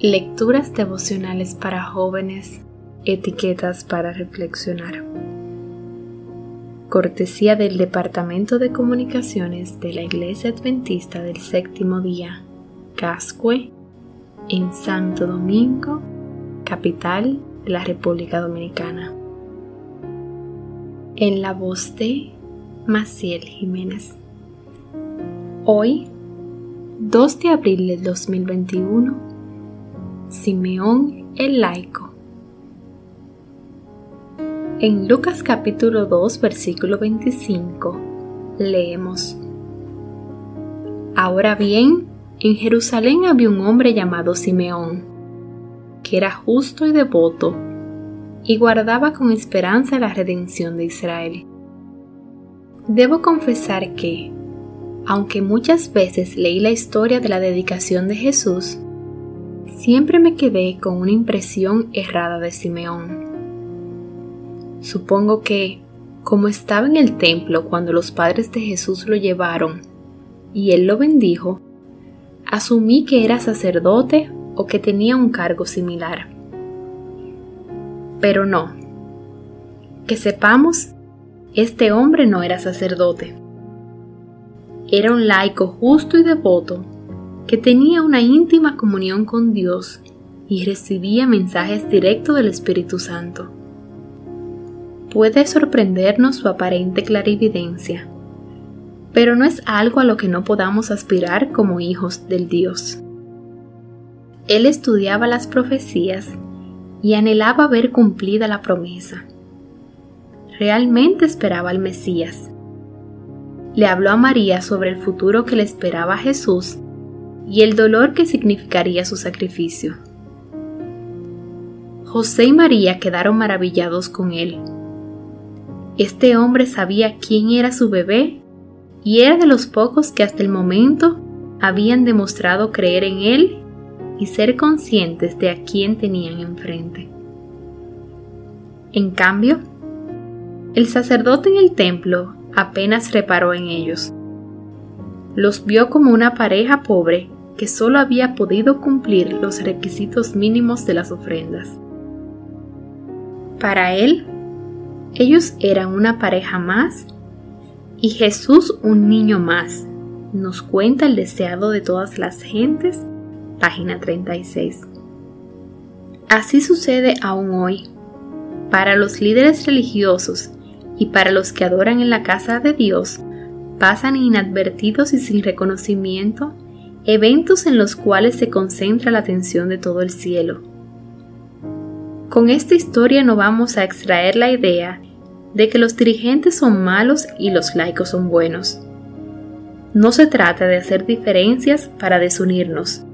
Lecturas devocionales para jóvenes, etiquetas para reflexionar. Cortesía del Departamento de Comunicaciones de la Iglesia Adventista del Séptimo Día, Cascue, en Santo Domingo, capital de la República Dominicana. En la voz de Maciel Jiménez. Hoy, 2 de abril del 2021, Simeón el laico. En Lucas capítulo 2 versículo 25 leemos, Ahora bien, en Jerusalén había un hombre llamado Simeón, que era justo y devoto, y guardaba con esperanza la redención de Israel. Debo confesar que, aunque muchas veces leí la historia de la dedicación de Jesús, siempre me quedé con una impresión errada de Simeón. Supongo que, como estaba en el templo cuando los padres de Jesús lo llevaron y él lo bendijo, asumí que era sacerdote o que tenía un cargo similar. Pero no. Que sepamos, este hombre no era sacerdote. Era un laico justo y devoto que tenía una íntima comunión con Dios y recibía mensajes directos del Espíritu Santo. Puede sorprendernos su aparente clarividencia, pero no es algo a lo que no podamos aspirar como hijos del Dios. Él estudiaba las profecías y anhelaba ver cumplida la promesa. Realmente esperaba al Mesías. Le habló a María sobre el futuro que le esperaba Jesús y el dolor que significaría su sacrificio. José y María quedaron maravillados con él. Este hombre sabía quién era su bebé y era de los pocos que hasta el momento habían demostrado creer en él y ser conscientes de a quién tenían enfrente. En cambio, el sacerdote en el templo apenas reparó en ellos. Los vio como una pareja pobre que solo había podido cumplir los requisitos mínimos de las ofrendas. Para él, ellos eran una pareja más y Jesús un niño más, nos cuenta el deseado de todas las gentes, página 36. Así sucede aún hoy. Para los líderes religiosos y para los que adoran en la casa de Dios, pasan inadvertidos y sin reconocimiento eventos en los cuales se concentra la atención de todo el cielo. Con esta historia no vamos a extraer la idea de que los dirigentes son malos y los laicos son buenos. No se trata de hacer diferencias para desunirnos,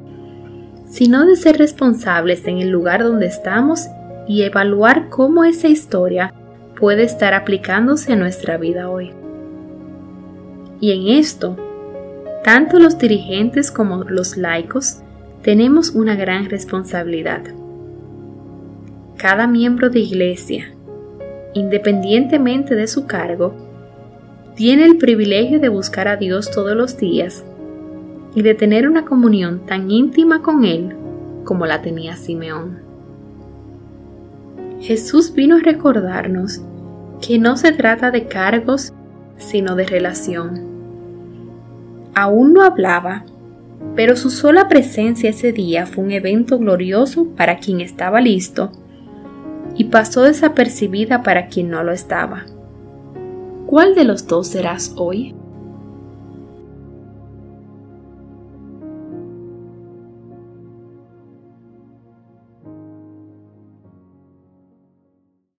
sino de ser responsables en el lugar donde estamos y evaluar cómo esa historia puede estar aplicándose a nuestra vida hoy. Y en esto tanto los dirigentes como los laicos tenemos una gran responsabilidad. Cada miembro de iglesia, independientemente de su cargo, tiene el privilegio de buscar a Dios todos los días y de tener una comunión tan íntima con Él como la tenía Simeón. Jesús vino a recordarnos que no se trata de cargos, sino de relación aún no hablaba, pero su sola presencia ese día fue un evento glorioso para quien estaba listo y pasó desapercibida para quien no lo estaba. ¿Cuál de los dos serás hoy?